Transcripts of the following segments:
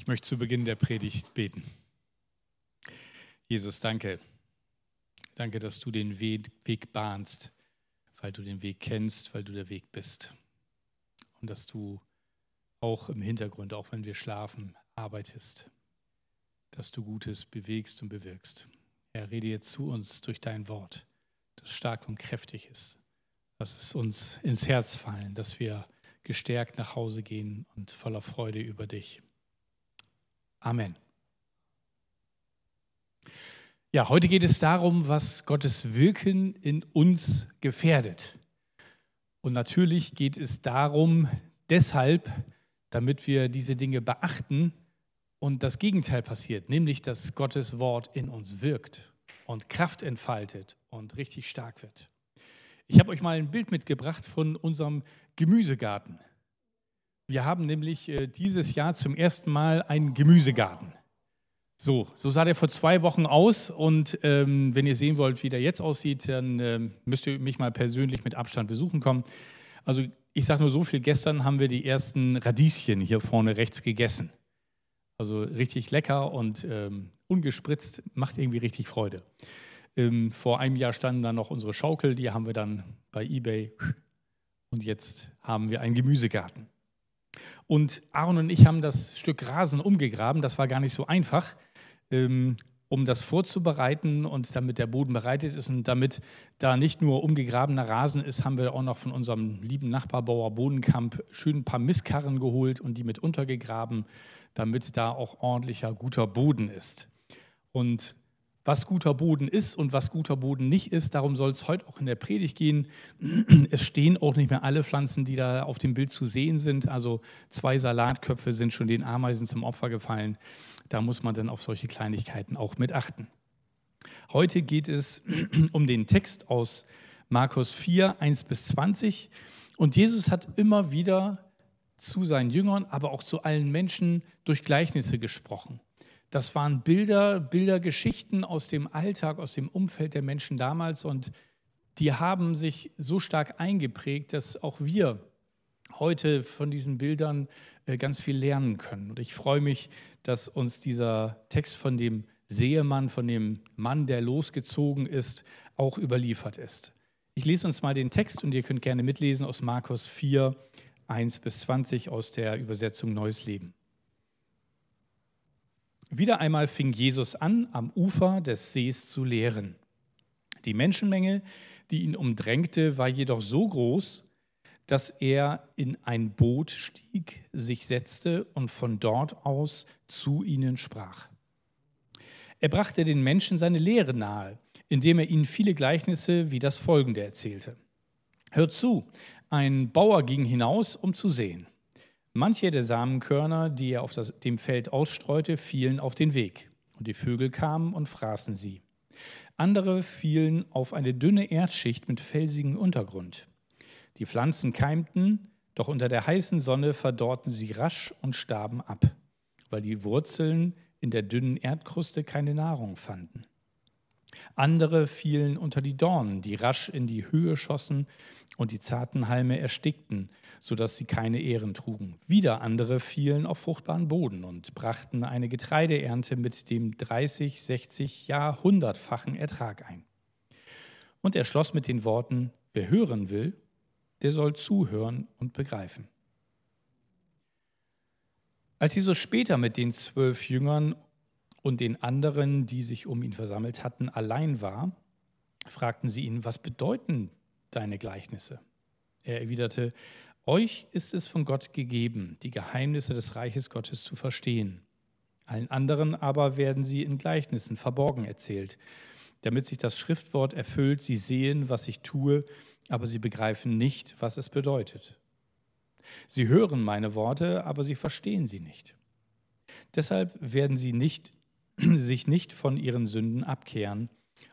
Ich möchte zu Beginn der Predigt beten. Jesus, danke. Danke, dass du den Weg bahnst, weil du den Weg kennst, weil du der Weg bist. Und dass du auch im Hintergrund, auch wenn wir schlafen, arbeitest. Dass du Gutes bewegst und bewirkst. Herr, rede jetzt zu uns durch dein Wort, das stark und kräftig ist. Lass es uns ins Herz fallen, dass wir gestärkt nach Hause gehen und voller Freude über dich. Amen. Ja, heute geht es darum, was Gottes Wirken in uns gefährdet. Und natürlich geht es darum, deshalb, damit wir diese Dinge beachten und das Gegenteil passiert, nämlich dass Gottes Wort in uns wirkt und Kraft entfaltet und richtig stark wird. Ich habe euch mal ein Bild mitgebracht von unserem Gemüsegarten. Wir haben nämlich äh, dieses Jahr zum ersten Mal einen Gemüsegarten. So, so sah der vor zwei Wochen aus und ähm, wenn ihr sehen wollt, wie der jetzt aussieht, dann ähm, müsst ihr mich mal persönlich mit Abstand besuchen kommen. Also ich sage nur so viel, gestern haben wir die ersten Radieschen hier vorne rechts gegessen. Also richtig lecker und ähm, ungespritzt, macht irgendwie richtig Freude. Ähm, vor einem Jahr standen dann noch unsere Schaukel, die haben wir dann bei eBay und jetzt haben wir einen Gemüsegarten. Und Aaron und ich haben das Stück Rasen umgegraben. Das war gar nicht so einfach, ähm, um das vorzubereiten und damit der Boden bereitet ist. Und damit da nicht nur umgegrabener Rasen ist, haben wir auch noch von unserem lieben Nachbarbauer Bodenkamp schön ein paar Mistkarren geholt und die mit untergegraben, damit da auch ordentlicher, guter Boden ist. Und was guter Boden ist und was guter Boden nicht ist. Darum soll es heute auch in der Predigt gehen. Es stehen auch nicht mehr alle Pflanzen, die da auf dem Bild zu sehen sind. Also zwei Salatköpfe sind schon den Ameisen zum Opfer gefallen. Da muss man dann auf solche Kleinigkeiten auch mit achten. Heute geht es um den Text aus Markus 4, 1 bis 20. Und Jesus hat immer wieder zu seinen Jüngern, aber auch zu allen Menschen durch Gleichnisse gesprochen. Das waren Bilder, Bildergeschichten aus dem Alltag, aus dem Umfeld der Menschen damals und die haben sich so stark eingeprägt, dass auch wir heute von diesen Bildern äh, ganz viel lernen können. Und ich freue mich, dass uns dieser Text von dem Seemann, von dem Mann, der losgezogen ist, auch überliefert ist. Ich lese uns mal den Text und ihr könnt gerne mitlesen aus Markus 4, 1 bis 20 aus der Übersetzung Neues Leben. Wieder einmal fing Jesus an, am Ufer des Sees zu lehren. Die Menschenmenge, die ihn umdrängte, war jedoch so groß, dass er in ein Boot stieg, sich setzte und von dort aus zu ihnen sprach. Er brachte den Menschen seine Lehre nahe, indem er ihnen viele Gleichnisse wie das folgende erzählte. Hört zu, ein Bauer ging hinaus, um zu sehen. Manche der Samenkörner, die er auf das, dem Feld ausstreute, fielen auf den Weg, und die Vögel kamen und fraßen sie. Andere fielen auf eine dünne Erdschicht mit felsigem Untergrund. Die Pflanzen keimten, doch unter der heißen Sonne verdorrten sie rasch und starben ab, weil die Wurzeln in der dünnen Erdkruste keine Nahrung fanden. Andere fielen unter die Dornen, die rasch in die Höhe schossen und die zarten Halme erstickten, sodass sie keine Ehren trugen. Wieder andere fielen auf fruchtbaren Boden und brachten eine Getreideernte mit dem 30, 60, ja hundertfachen Ertrag ein. Und er schloss mit den Worten, wer hören will, der soll zuhören und begreifen. Als Jesus später mit den zwölf Jüngern und den anderen, die sich um ihn versammelt hatten, allein war, fragten sie ihn, was bedeuten deine Gleichnisse? Er erwiderte, euch ist es von Gott gegeben, die Geheimnisse des Reiches Gottes zu verstehen. Allen anderen aber werden sie in Gleichnissen verborgen erzählt, damit sich das Schriftwort erfüllt, sie sehen, was ich tue, aber sie begreifen nicht, was es bedeutet. Sie hören meine Worte, aber sie verstehen sie nicht. Deshalb werden sie nicht sich nicht von ihren Sünden abkehren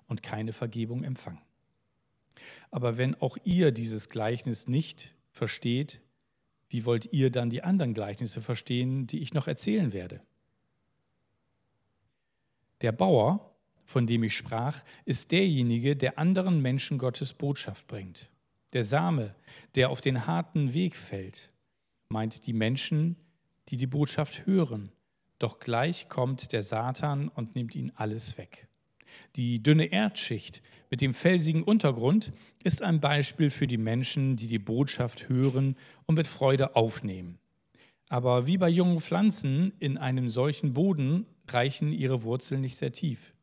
und keine Vergebung empfangen. Aber wenn auch ihr dieses Gleichnis nicht versteht, wie wollt ihr dann die anderen Gleichnisse verstehen, die ich noch erzählen werde? Der Bauer, von dem ich sprach, ist derjenige, der anderen Menschen Gottes Botschaft bringt. Der Same, der auf den harten Weg fällt, meint die Menschen, die die Botschaft hören doch gleich kommt der Satan und nimmt ihn alles weg. Die dünne Erdschicht mit dem felsigen Untergrund ist ein Beispiel für die Menschen, die die Botschaft hören und mit Freude aufnehmen. Aber wie bei jungen Pflanzen in einem solchen Boden reichen ihre Wurzeln nicht sehr tief.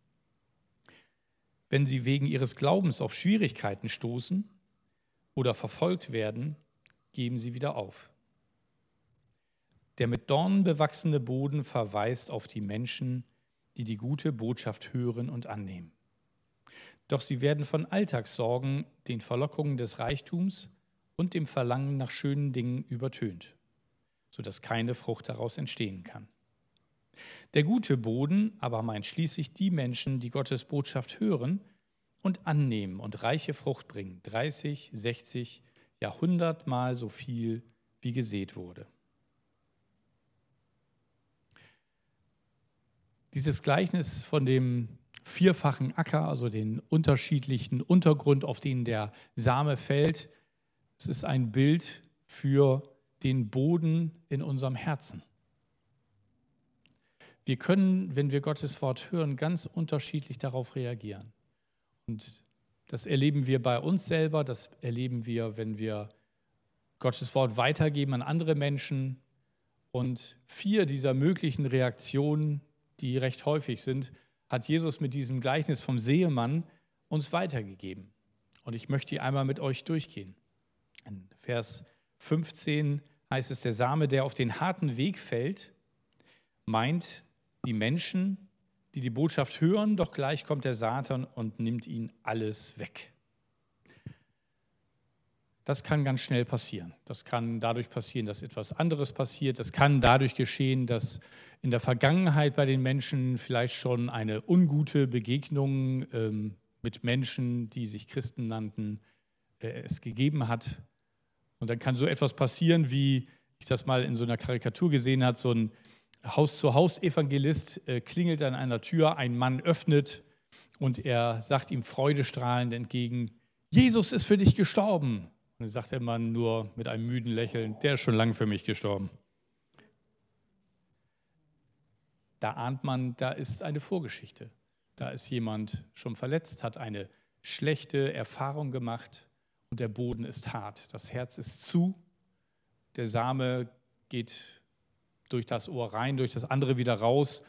Wenn sie wegen ihres Glaubens auf Schwierigkeiten stoßen oder verfolgt werden, geben sie wieder auf. Der mit Dornen bewachsene Boden verweist auf die Menschen, die die gute Botschaft hören und annehmen. Doch sie werden von Alltagssorgen, den Verlockungen des Reichtums und dem Verlangen nach schönen Dingen übertönt, sodass keine Frucht daraus entstehen kann. Der gute Boden aber meint schließlich die Menschen, die Gottes Botschaft hören und annehmen und reiche Frucht bringen, 30, 60, ja hundertmal so viel, wie gesät wurde. Dieses Gleichnis von dem vierfachen Acker, also den unterschiedlichen Untergrund, auf den der Same fällt, es ist ein Bild für den Boden in unserem Herzen. Wir können, wenn wir Gottes Wort hören, ganz unterschiedlich darauf reagieren. Und das erleben wir bei uns selber, das erleben wir, wenn wir Gottes Wort weitergeben an andere Menschen. Und vier dieser möglichen Reaktionen die recht häufig sind, hat Jesus mit diesem Gleichnis vom Seemann uns weitergegeben. Und ich möchte die einmal mit euch durchgehen. In Vers 15 heißt es, der Same, der auf den harten Weg fällt, meint die Menschen, die die Botschaft hören, doch gleich kommt der Satan und nimmt ihnen alles weg. Das kann ganz schnell passieren. Das kann dadurch passieren, dass etwas anderes passiert. Das kann dadurch geschehen, dass in der Vergangenheit bei den Menschen vielleicht schon eine ungute Begegnung ähm, mit Menschen, die sich Christen nannten, äh, es gegeben hat. Und dann kann so etwas passieren, wie ich das mal in so einer Karikatur gesehen habe, so ein Haus-zu-Haus-Evangelist äh, klingelt an einer Tür, ein Mann öffnet und er sagt ihm freudestrahlend entgegen, Jesus ist für dich gestorben. Und sagt der Mann nur mit einem müden Lächeln, der ist schon lange für mich gestorben. Da ahnt man, da ist eine Vorgeschichte. Da ist jemand schon verletzt, hat eine schlechte Erfahrung gemacht und der Boden ist hart. Das Herz ist zu, der Same geht durch das Ohr rein, durch das andere wieder raus,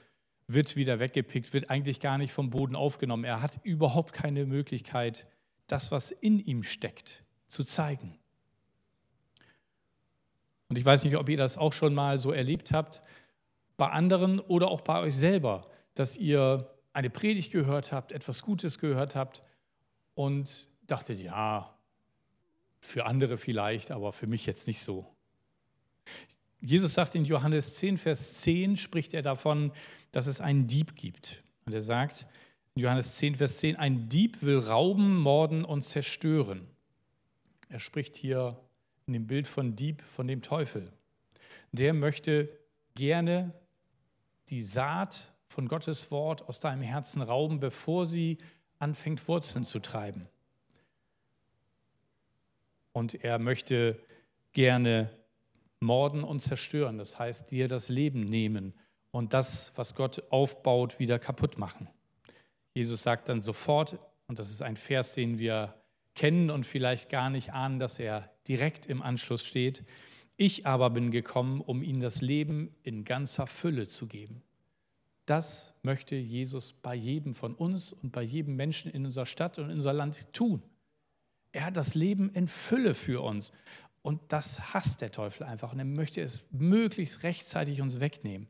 wird wieder weggepickt, wird eigentlich gar nicht vom Boden aufgenommen. Er hat überhaupt keine Möglichkeit, das, was in ihm steckt, zu zeigen. Und ich weiß nicht, ob ihr das auch schon mal so erlebt habt, bei anderen oder auch bei euch selber, dass ihr eine Predigt gehört habt, etwas Gutes gehört habt und dachtet, ja, für andere vielleicht, aber für mich jetzt nicht so. Jesus sagt in Johannes 10, Vers 10, spricht er davon, dass es einen Dieb gibt. Und er sagt in Johannes 10, Vers 10, ein Dieb will rauben, morden und zerstören. Er spricht hier in dem Bild von Dieb von dem Teufel. Der möchte gerne die Saat von Gottes Wort aus deinem Herzen rauben, bevor sie anfängt Wurzeln zu treiben. Und er möchte gerne morden und zerstören, das heißt dir das Leben nehmen und das, was Gott aufbaut, wieder kaputt machen. Jesus sagt dann sofort, und das ist ein Vers, den wir kennen und vielleicht gar nicht ahnen, dass er direkt im Anschluss steht. Ich aber bin gekommen, um ihnen das Leben in ganzer Fülle zu geben. Das möchte Jesus bei jedem von uns und bei jedem Menschen in unserer Stadt und in unser Land tun. Er hat das Leben in Fülle für uns. Und das hasst der Teufel einfach. Und er möchte es möglichst rechtzeitig uns wegnehmen.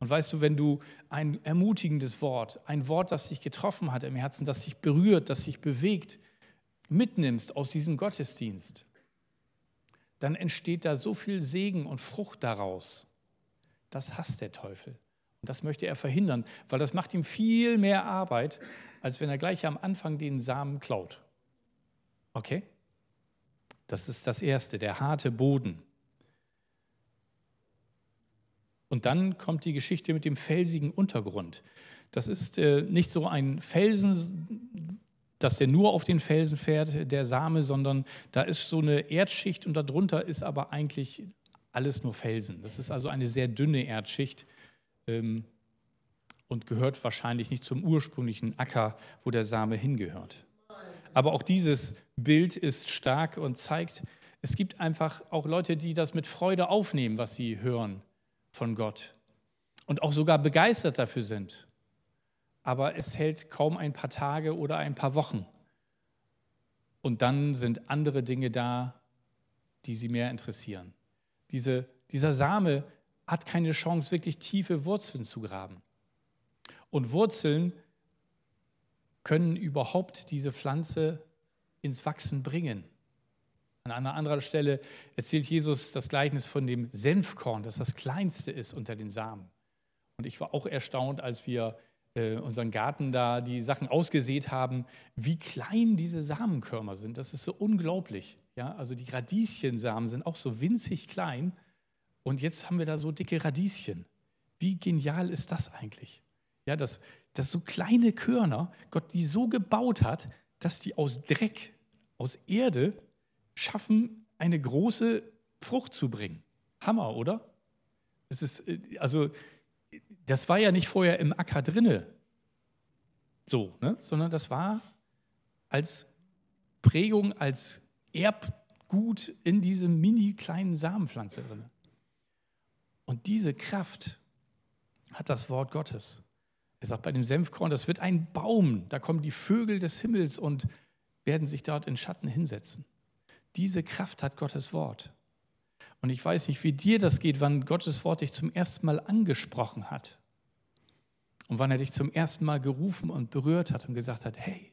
Und weißt du, wenn du ein ermutigendes Wort, ein Wort, das dich getroffen hat im Herzen, das dich berührt, das dich bewegt, mitnimmst aus diesem Gottesdienst, dann entsteht da so viel Segen und Frucht daraus. Das hasst der Teufel. Und das möchte er verhindern, weil das macht ihm viel mehr Arbeit, als wenn er gleich am Anfang den Samen klaut. Okay? Das ist das Erste, der harte Boden. Und dann kommt die Geschichte mit dem felsigen Untergrund. Das ist äh, nicht so ein Felsen, dass der nur auf den Felsen fährt, der Same, sondern da ist so eine Erdschicht und darunter ist aber eigentlich alles nur Felsen. Das ist also eine sehr dünne Erdschicht. ähm, und gehört wahrscheinlich nicht zum ursprünglichen Acker, wo der Same hingehört. Aber auch dieses Bild ist stark und zeigt, es gibt einfach auch Leute, die das mit Freude aufnehmen, was sie hören von Gott und auch sogar begeistert dafür sind. Aber es hält kaum ein paar Tage oder ein paar Wochen. Und dann sind andere Dinge da, die sie mehr interessieren. Diese, dieser Same hat keine Chance, wirklich tiefe Wurzeln zu graben. Und Wurzeln können überhaupt diese Pflanze ins Wachsen bringen. An einer anderen Stelle erzählt Jesus das Gleichnis von dem Senfkorn, das das kleinste ist unter den Samen. Und ich war auch erstaunt, als wir äh, unseren Garten da die Sachen ausgesät haben, wie klein diese Samenkörner sind. Das ist so unglaublich. Ja, also die Radieschensamen sind auch so winzig klein. Und jetzt haben wir da so dicke Radieschen. Wie genial ist das eigentlich? Ja, dass, dass so kleine Körner Gott die so gebaut hat, dass die aus Dreck, aus Erde schaffen, eine große Frucht zu bringen. Hammer, oder? Es ist, äh, also, das war ja nicht vorher im Acker drinne, so, ne? sondern das war als Prägung, als Erbgut in diesem mini kleinen Samenpflanze drin. Und diese Kraft hat das Wort Gottes. Er sagt bei dem Senfkorn, das wird ein Baum, da kommen die Vögel des Himmels und werden sich dort in Schatten hinsetzen. Diese Kraft hat Gottes Wort. Und ich weiß nicht, wie dir das geht, wann Gottes Wort dich zum ersten Mal angesprochen hat. Und wann er dich zum ersten Mal gerufen und berührt hat und gesagt hat, hey,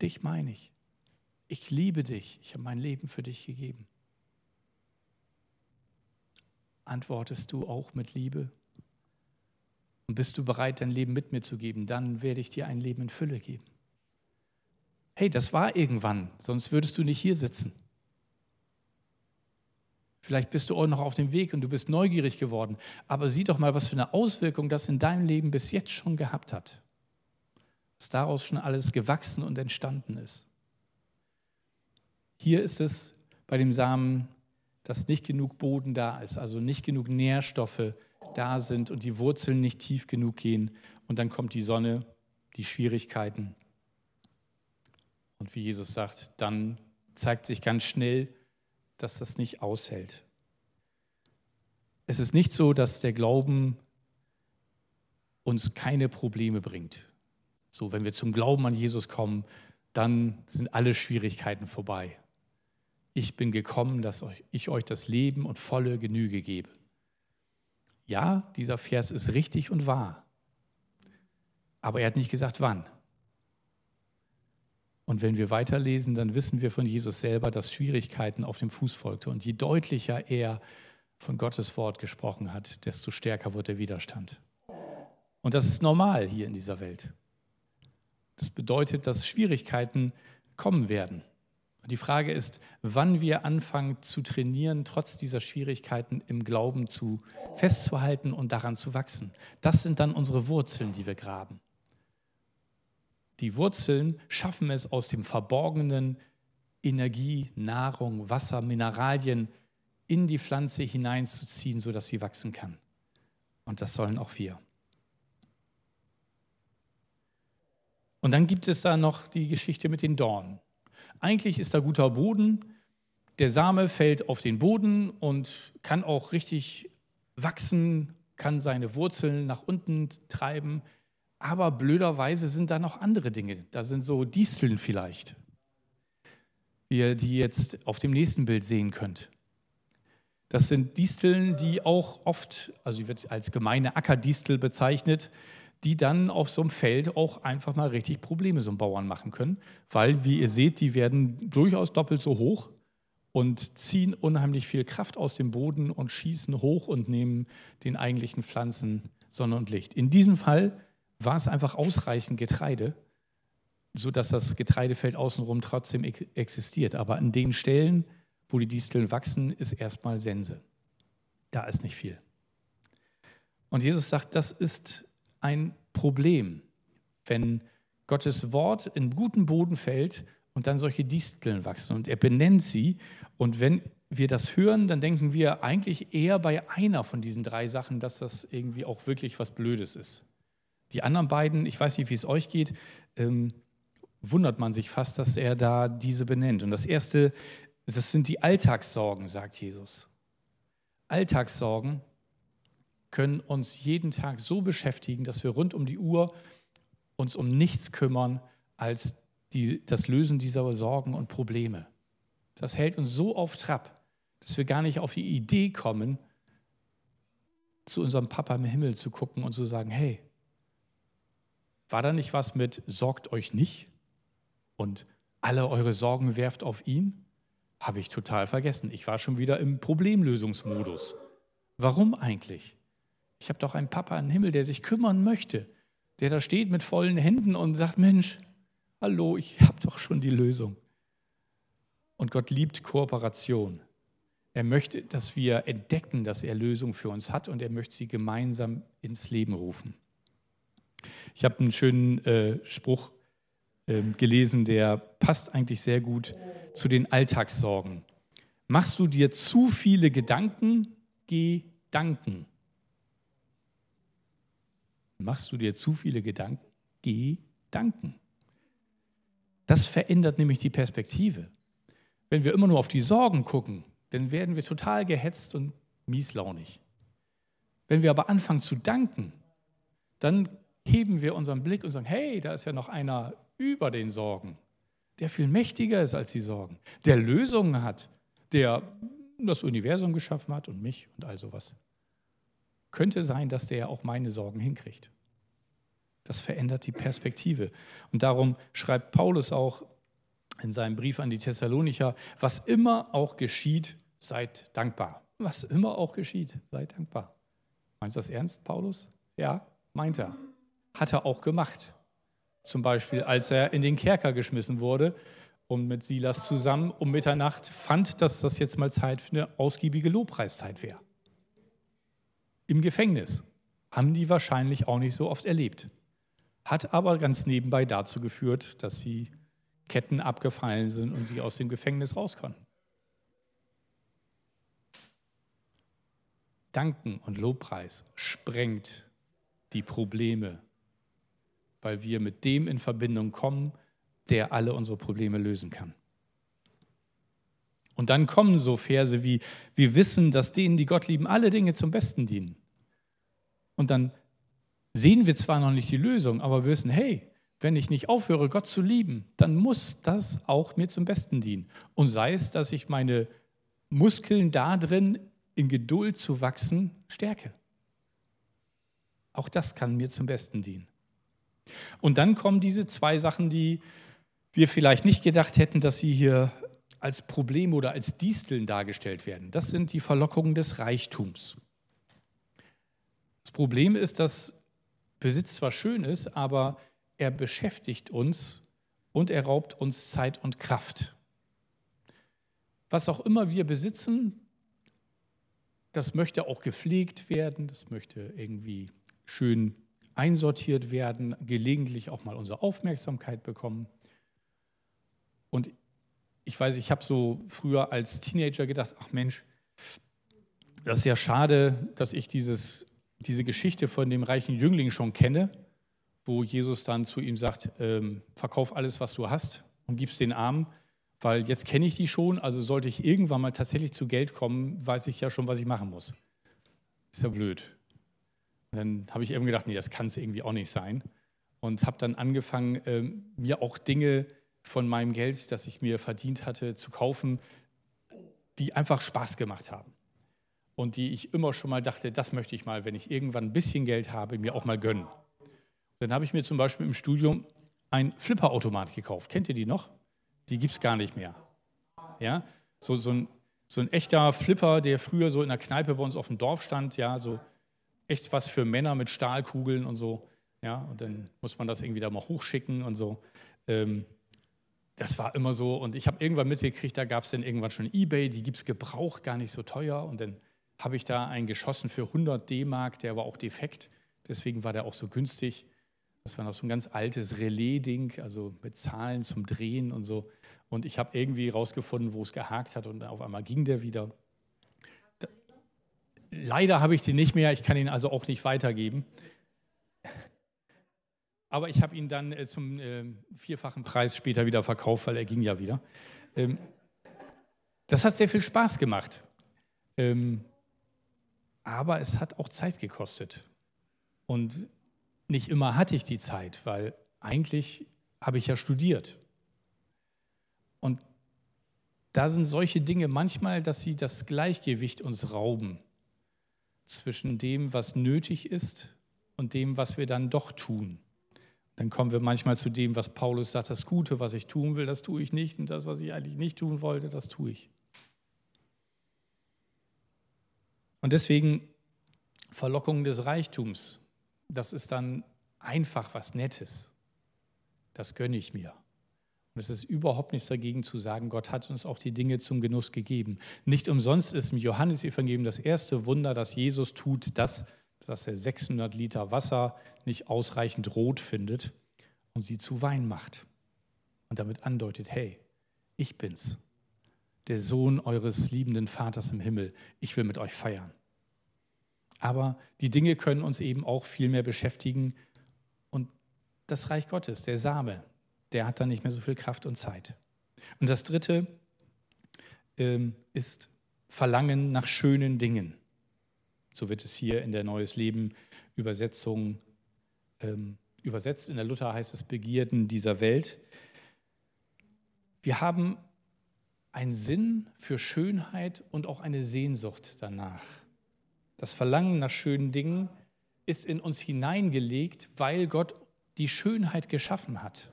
dich meine ich. Ich liebe dich. Ich habe mein Leben für dich gegeben. Antwortest du auch mit Liebe? Und bist du bereit, dein Leben mit mir zu geben? Dann werde ich dir ein Leben in Fülle geben. Hey, das war irgendwann, sonst würdest du nicht hier sitzen. Vielleicht bist du auch noch auf dem Weg und du bist neugierig geworden. Aber sieh doch mal, was für eine Auswirkung das in deinem Leben bis jetzt schon gehabt hat. Was daraus schon alles gewachsen und entstanden ist. Hier ist es bei dem Samen, dass nicht genug Boden da ist, also nicht genug Nährstoffe da sind und die Wurzeln nicht tief genug gehen. Und dann kommt die Sonne, die Schwierigkeiten. Und wie Jesus sagt, dann zeigt sich ganz schnell, dass das nicht aushält. Es ist nicht so, dass der Glauben uns keine Probleme bringt. So, wenn wir zum Glauben an Jesus kommen, dann sind alle Schwierigkeiten vorbei. Ich bin gekommen, dass ich euch das Leben und volle Genüge gebe. Ja, dieser Vers ist richtig und wahr. Aber er hat nicht gesagt, wann. Und wenn wir weiterlesen, dann wissen wir von Jesus selber, dass Schwierigkeiten auf dem Fuß folgte. Und je deutlicher er von Gottes Wort gesprochen hat, desto stärker wird der Widerstand. Und das ist normal hier in dieser Welt. Das bedeutet, dass Schwierigkeiten kommen werden. Und die Frage ist, wann wir anfangen zu trainieren, trotz dieser Schwierigkeiten im Glauben zu festzuhalten und daran zu wachsen. Das sind dann unsere Wurzeln, die wir graben. Die Wurzeln schaffen es aus dem Verborgenen Energie, Nahrung, Wasser, Mineralien in die Pflanze hineinzuziehen, sodass sie wachsen kann. Und das sollen auch wir. Und dann gibt es da noch die Geschichte mit den Dornen. Eigentlich ist da guter Boden, der Same fällt auf den Boden und kann auch richtig wachsen, kann seine Wurzeln nach unten treiben, aber blöderweise sind da noch andere Dinge. Da sind so Disteln vielleicht, wie ihr die jetzt auf dem nächsten Bild sehen könnt. Das sind Disteln, die auch oft, also die wird als gemeine Ackerdistel bezeichnet, die dann auf so einem Feld auch einfach mal richtig Probleme so einem Bauern machen können, weil, wie ihr seht, die werden durchaus doppelt so hoch und ziehen unheimlich viel Kraft aus dem Boden und schießen hoch und nehmen den eigentlichen Pflanzen Sonne und Licht. In diesem Fall war es einfach ausreichend Getreide, sodass das Getreidefeld außenrum trotzdem existiert. Aber an den Stellen, wo die Disteln wachsen, ist erstmal Sense. Da ist nicht viel. Und Jesus sagt, das ist ein Problem, wenn Gottes Wort in guten Boden fällt und dann solche Disteln wachsen. Und er benennt sie. Und wenn wir das hören, dann denken wir eigentlich eher bei einer von diesen drei Sachen, dass das irgendwie auch wirklich was Blödes ist. Die anderen beiden, ich weiß nicht, wie es euch geht, ähm, wundert man sich fast, dass er da diese benennt. Und das erste, das sind die Alltagssorgen, sagt Jesus. Alltagssorgen können uns jeden Tag so beschäftigen, dass wir rund um die Uhr uns um nichts kümmern als die, das Lösen dieser Sorgen und Probleme. Das hält uns so auf Trab, dass wir gar nicht auf die Idee kommen, zu unserem Papa im Himmel zu gucken und zu sagen, hey, war da nicht was mit sorgt euch nicht und alle eure Sorgen werft auf ihn? Habe ich total vergessen. Ich war schon wieder im Problemlösungsmodus. Warum eigentlich? Ich habe doch einen Papa im Himmel, der sich kümmern möchte, der da steht mit vollen Händen und sagt, Mensch, hallo, ich habe doch schon die Lösung. Und Gott liebt Kooperation. Er möchte, dass wir entdecken, dass er Lösung für uns hat und er möchte sie gemeinsam ins Leben rufen. Ich habe einen schönen äh, Spruch äh, gelesen, der passt eigentlich sehr gut zu den Alltagssorgen. Machst du dir zu viele Gedanken, geh danken. Machst du dir zu viele Gedanken, geh danken. Das verändert nämlich die Perspektive. Wenn wir immer nur auf die Sorgen gucken, dann werden wir total gehetzt und mieslaunig. Wenn wir aber anfangen zu danken, dann heben wir unseren Blick und sagen, hey, da ist ja noch einer über den Sorgen, der viel mächtiger ist als die Sorgen, der Lösungen hat, der das Universum geschaffen hat und mich und all sowas. Könnte sein, dass der auch meine Sorgen hinkriegt. Das verändert die Perspektive. Und darum schreibt Paulus auch in seinem Brief an die Thessalonicher, was immer auch geschieht, seid dankbar. Was immer auch geschieht, seid dankbar. Meinst du das ernst, Paulus? Ja, meint er. Hat er auch gemacht. Zum Beispiel, als er in den Kerker geschmissen wurde und mit Silas zusammen um Mitternacht fand, dass das jetzt mal Zeit für eine ausgiebige Lobpreiszeit wäre. Im Gefängnis. Haben die wahrscheinlich auch nicht so oft erlebt. Hat aber ganz nebenbei dazu geführt, dass sie Ketten abgefallen sind und sie aus dem Gefängnis raus konnten. Danken und Lobpreis sprengt die Probleme, weil wir mit dem in Verbindung kommen, der alle unsere Probleme lösen kann. Und dann kommen so Verse wie, wir wissen, dass denen, die Gott lieben, alle Dinge zum Besten dienen. Und dann sehen wir zwar noch nicht die Lösung, aber wir wissen, hey, wenn ich nicht aufhöre, Gott zu lieben, dann muss das auch mir zum Besten dienen. Und sei es, dass ich meine Muskeln da drin, in Geduld zu wachsen, stärke. Auch das kann mir zum Besten dienen. Und dann kommen diese zwei Sachen, die wir vielleicht nicht gedacht hätten, dass sie hier als Problem oder als Disteln dargestellt werden. Das sind die Verlockungen des Reichtums. Das Problem ist, dass Besitz zwar schön ist, aber er beschäftigt uns und er raubt uns Zeit und Kraft. Was auch immer wir besitzen, das möchte auch gepflegt werden, das möchte irgendwie schön einsortiert werden, gelegentlich auch mal unsere Aufmerksamkeit bekommen. Und ich weiß, ich habe so früher als Teenager gedacht, ach Mensch, das ist ja schade, dass ich dieses, diese Geschichte von dem reichen Jüngling schon kenne wo Jesus dann zu ihm sagt, ähm, verkauf alles, was du hast und gib's den Armen, weil jetzt kenne ich die schon, also sollte ich irgendwann mal tatsächlich zu Geld kommen, weiß ich ja schon, was ich machen muss. Ist ja blöd. Dann habe ich eben gedacht, nee, das kann es irgendwie auch nicht sein. Und habe dann angefangen, ähm, mir auch Dinge von meinem Geld, das ich mir verdient hatte, zu kaufen, die einfach Spaß gemacht haben. Und die ich immer schon mal dachte, das möchte ich mal, wenn ich irgendwann ein bisschen Geld habe, mir auch mal gönnen. Dann habe ich mir zum Beispiel im Studium ein Flipperautomat gekauft. Kennt ihr die noch? Die gibt es gar nicht mehr. Ja? So, so, ein, so ein echter Flipper, der früher so in der Kneipe bei uns auf dem Dorf stand, ja, so echt was für Männer mit Stahlkugeln und so. Ja, und dann muss man das irgendwie da mal hochschicken und so. Ähm, das war immer so. Und ich habe irgendwann mitgekriegt, da gab es dann irgendwann schon Ebay, die gibt es gebraucht, gar nicht so teuer. Und dann habe ich da einen geschossen für 100 D-Mark, der war auch defekt. Deswegen war der auch so günstig. Das war noch so ein ganz altes Relais-Ding, also mit Zahlen zum Drehen und so. Und ich habe irgendwie rausgefunden, wo es gehakt hat und auf einmal ging der wieder. Leider habe ich den nicht mehr, ich kann ihn also auch nicht weitergeben. Aber ich habe ihn dann äh, zum äh, vierfachen Preis später wieder verkauft, weil er ging ja wieder. Ähm, das hat sehr viel Spaß gemacht. Ähm, aber es hat auch Zeit gekostet. Und nicht immer hatte ich die Zeit, weil eigentlich habe ich ja studiert. Und da sind solche Dinge manchmal, dass sie das Gleichgewicht uns rauben zwischen dem, was nötig ist und dem, was wir dann doch tun. Dann kommen wir manchmal zu dem, was Paulus sagt, das Gute, was ich tun will, das tue ich nicht und das, was ich eigentlich nicht tun wollte, das tue ich. Und deswegen Verlockung des Reichtums, das ist dann einfach was Nettes. Das gönne ich mir. Und es ist überhaupt nichts dagegen zu sagen, Gott hat uns auch die Dinge zum Genuss gegeben. Nicht umsonst ist im Johannesevangelium das erste Wunder, das Jesus tut, das, dass er 600 Liter Wasser nicht ausreichend rot findet und sie zu Wein macht. Und damit andeutet, hey, ich bin's, der Sohn eures liebenden Vaters im Himmel. Ich will mit euch feiern. Aber die Dinge können uns eben auch viel mehr beschäftigen. Und das Reich Gottes, der Same, der hat dann nicht mehr so viel Kraft und Zeit. Und das Dritte ähm, ist Verlangen nach schönen Dingen. So wird es hier in der Neues Leben Übersetzung ähm, übersetzt. In der Luther heißt es Begierden dieser Welt. Wir haben einen Sinn für Schönheit und auch eine Sehnsucht danach. Das Verlangen nach schönen Dingen ist in uns hineingelegt, weil Gott die Schönheit geschaffen hat.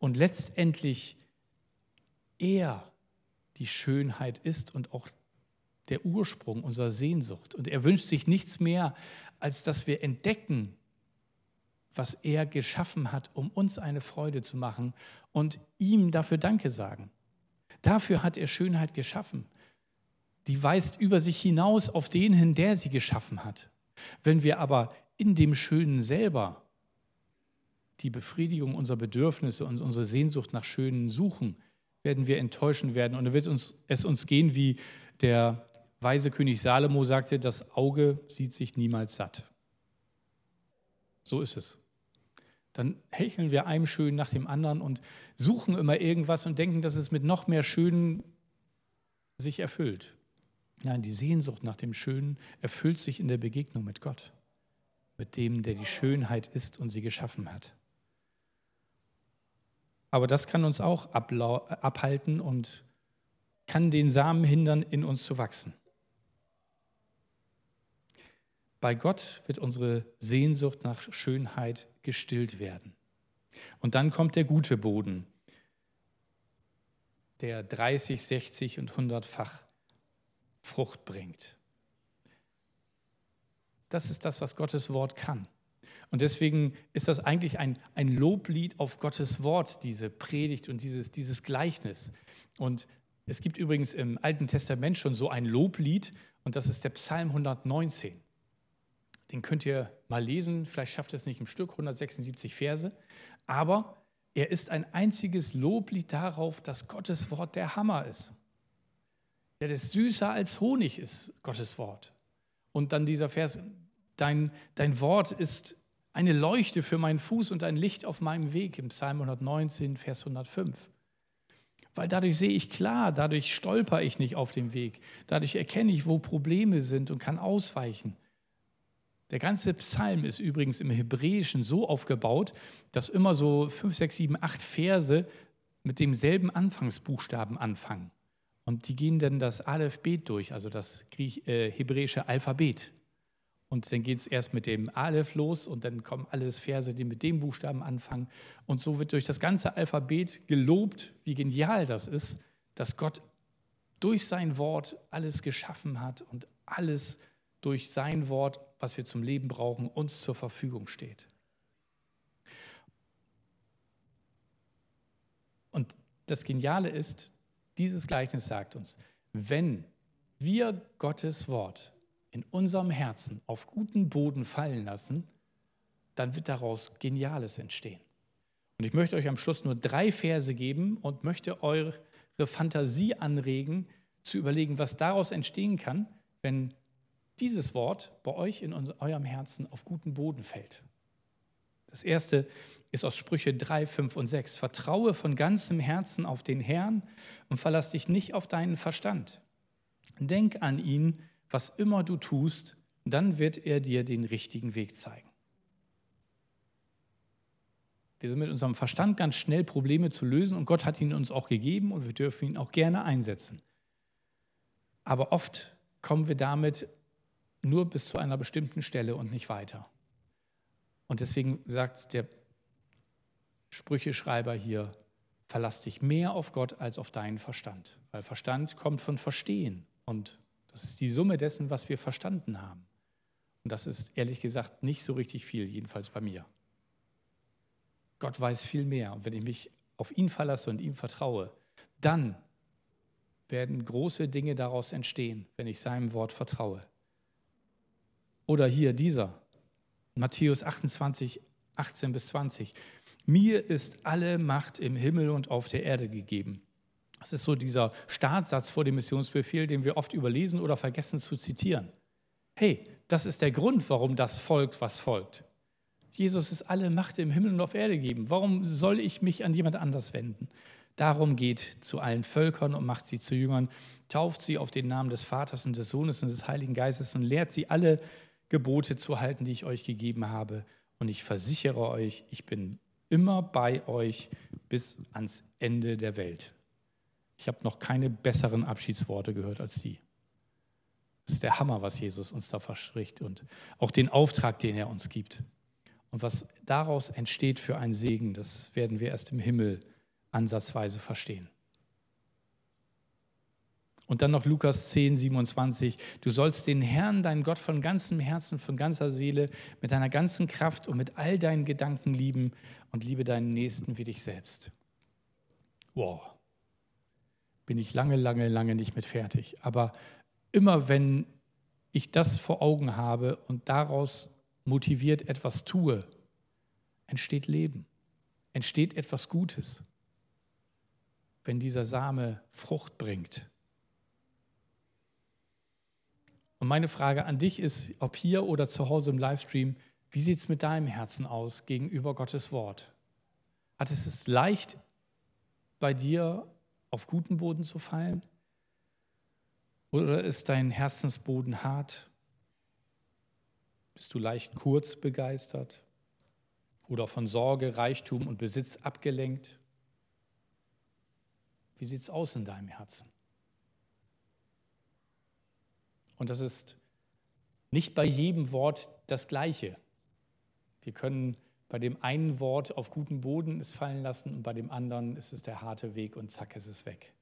Und letztendlich er die Schönheit ist und auch der Ursprung unserer Sehnsucht. Und er wünscht sich nichts mehr, als dass wir entdecken, was er geschaffen hat, um uns eine Freude zu machen und ihm dafür Danke sagen. Dafür hat er Schönheit geschaffen die weist über sich hinaus auf den hin, der sie geschaffen hat. Wenn wir aber in dem Schönen selber die Befriedigung unserer Bedürfnisse und unsere Sehnsucht nach Schönen suchen, werden wir enttäuschen werden. Und dann wird uns, es uns gehen, wie der weise König Salomo sagte, das Auge sieht sich niemals satt. So ist es. Dann hecheln wir einem Schönen nach dem anderen und suchen immer irgendwas und denken, dass es mit noch mehr Schönen sich erfüllt. Nein, die Sehnsucht nach dem Schönen erfüllt sich in der Begegnung mit Gott, mit dem, der die Schönheit ist und sie geschaffen hat. Aber das kann uns auch abhalten und kann den Samen hindern, in uns zu wachsen. Bei Gott wird unsere Sehnsucht nach Schönheit gestillt werden. Und dann kommt der gute Boden, der 30, 60 und 100-fach Frucht bringt. Das ist das, was Gottes Wort kann. Und deswegen ist das eigentlich ein, ein Loblied auf Gottes Wort, diese Predigt und dieses, dieses Gleichnis. Und es gibt übrigens im Alten Testament schon so ein Loblied und das ist der Psalm 119. Den könnt ihr mal lesen, vielleicht schafft es nicht im Stück, 176 Verse, aber er ist ein einziges Loblied darauf, dass Gottes Wort der Hammer ist. Ja, das süßer als Honig ist Gottes Wort. Und dann dieser Vers, dein, dein Wort ist eine Leuchte für meinen Fuß und ein Licht auf meinem Weg im Psalm 119, Vers 105. Weil dadurch sehe ich klar, dadurch stolper ich nicht auf dem Weg, dadurch erkenne ich, wo Probleme sind und kann ausweichen. Der ganze Psalm ist übrigens im Hebräischen so aufgebaut, dass immer so fünf, sechs, sieben, acht Verse mit demselben Anfangsbuchstaben anfangen. Und die gehen dann das Aleph-Bet durch, also das äh, hebräische Alphabet. Und dann geht es erst mit dem Aleph los und dann kommen alles Verse, die mit dem Buchstaben anfangen. Und so wird durch das ganze Alphabet gelobt, wie genial das ist, dass Gott durch sein Wort alles geschaffen hat und alles durch sein Wort, was wir zum Leben brauchen, uns zur Verfügung steht. Und das Geniale ist, dieses Gleichnis sagt uns, wenn wir Gottes Wort in unserem Herzen auf guten Boden fallen lassen, dann wird daraus Geniales entstehen. Und ich möchte euch am Schluss nur drei Verse geben und möchte eure Fantasie anregen, zu überlegen, was daraus entstehen kann, wenn dieses Wort bei euch in eurem Herzen auf guten Boden fällt. Das erste ist aus Sprüche 3, 5 und 6. Vertraue von ganzem Herzen auf den Herrn und verlass dich nicht auf deinen Verstand. Denk an ihn, was immer du tust, dann wird er dir den richtigen Weg zeigen. Wir sind mit unserem Verstand ganz schnell Probleme zu lösen und Gott hat ihn uns auch gegeben und wir dürfen ihn auch gerne einsetzen. Aber oft kommen wir damit nur bis zu einer bestimmten Stelle und nicht weiter. Und deswegen sagt der Sprücheschreiber hier, verlass dich mehr auf Gott als auf deinen Verstand. Weil Verstand kommt von Verstehen und das ist die Summe dessen, was wir verstanden haben. Und das ist ehrlich gesagt nicht so richtig viel, jedenfalls bei mir. Gott weiß viel mehr. Und wenn ich mich auf ihn verlasse und ihm vertraue, dann werden große Dinge daraus entstehen, wenn ich seinem Wort vertraue. Oder hier dieser, Matthäus 28, 18 bis 20. Mir ist alle Macht im Himmel und auf der Erde gegeben. Das ist so dieser Startsatz vor dem Missionsbefehl, den wir oft überlesen oder vergessen zu zitieren. Hey, das ist der Grund, warum das folgt, was folgt. Jesus ist alle Macht im Himmel und auf Erde gegeben. Warum soll ich mich an jemand anders wenden? Darum geht zu allen Völkern und macht sie zu Jüngern, tauft sie auf den Namen des Vaters und des Sohnes und des Heiligen Geistes und lehrt sie alle Gebote zu halten, die ich euch gegeben habe. Und ich versichere euch, ich bin immer bei euch bis ans Ende der Welt. Ich habe noch keine besseren Abschiedsworte gehört als die. Das ist der Hammer, was Jesus uns da verspricht und auch den Auftrag, den er uns gibt. Und was daraus entsteht für einen Segen, das werden wir erst im Himmel ansatzweise verstehen. Und dann noch Lukas 10, 27. Du sollst den Herrn, deinen Gott, von ganzem Herzen, von ganzer Seele, mit deiner ganzen Kraft und mit all deinen Gedanken lieben und liebe deinen Nächsten wie dich selbst. Wow. Bin ich lange, lange, lange nicht mit fertig. Aber immer wenn ich das vor Augen habe und daraus motiviert etwas tue, entsteht Leben, entsteht etwas Gutes. Wenn dieser Same Frucht bringt. Und meine Frage an dich ist, ob hier oder zu Hause im Livestream, wie sieht es mit deinem Herzen aus gegenüber Gottes Wort? Hat es es leicht, bei dir auf guten Boden zu fallen? Oder ist dein Herzensboden hart? Bist du leicht kurz begeistert oder von Sorge, Reichtum und Besitz abgelenkt? Wie sieht es aus in deinem Herzen? Und das ist nicht bei jedem Wort das Gleiche. Wir können bei dem einen Wort auf guten Boden es fallen lassen und bei dem anderen ist es der harte Weg und zack ist es weg.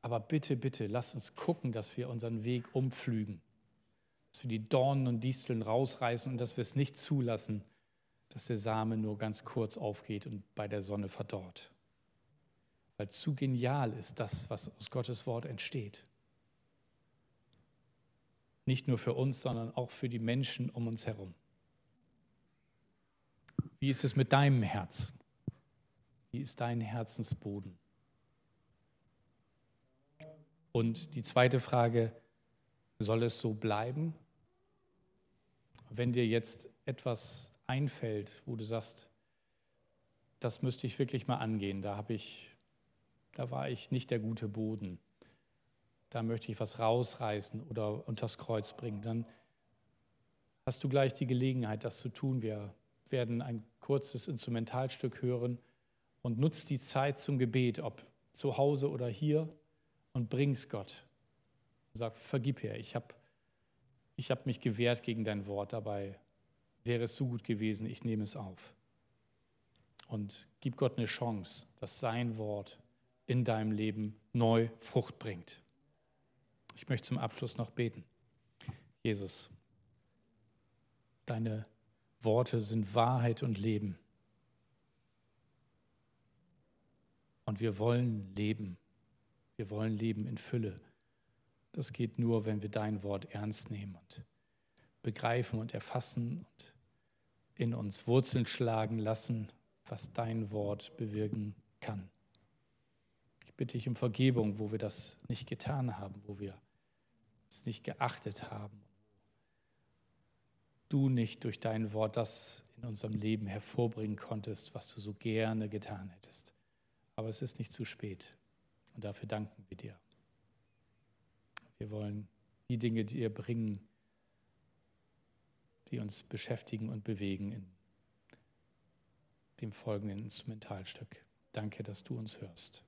Aber bitte, bitte, lasst uns gucken, dass wir unseren Weg umpflügen dass wir die Dornen und Disteln rausreißen und dass wir es nicht zulassen, dass der Same nur ganz kurz aufgeht und bei der Sonne verdorrt. Weil zu genial ist das, was aus Gottes Wort entsteht. Nicht nur für uns, sondern auch für die Menschen um uns herum. Wie ist es mit deinem Herz? Wie ist dein Herzensboden? Und die zweite Frage, soll es so bleiben? Wenn dir jetzt etwas einfällt, wo du sagst, das müsste ich wirklich mal angehen, da habe ich, da war ich nicht der gute Boden, da möchte ich was rausreißen oder unters Kreuz bringen, dann hast du gleich die Gelegenheit, das zu tun. Wir werden ein kurzes Instrumentalstück hören und nutzt die Zeit zum Gebet, ob zu Hause oder hier, und bring's Gott. Sag, vergib her, ich habe ich hab mich gewehrt gegen dein Wort, dabei wäre es so gut gewesen, ich nehme es auf. Und gib Gott eine Chance, dass sein Wort in deinem Leben neu Frucht bringt. Ich möchte zum Abschluss noch beten. Jesus, deine Worte sind Wahrheit und Leben. Und wir wollen leben. Wir wollen leben in Fülle. Das geht nur, wenn wir dein Wort ernst nehmen und begreifen und erfassen und in uns Wurzeln schlagen lassen, was dein Wort bewirken kann. Ich bitte dich um Vergebung, wo wir das nicht getan haben, wo wir es nicht geachtet haben. Du nicht durch dein Wort das in unserem Leben hervorbringen konntest, was du so gerne getan hättest. Aber es ist nicht zu spät. Und dafür danken wir dir. Wir wollen die Dinge, die ihr bringen, die uns beschäftigen und bewegen in dem folgenden Instrumentalstück. Danke, dass du uns hörst.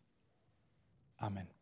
Amen.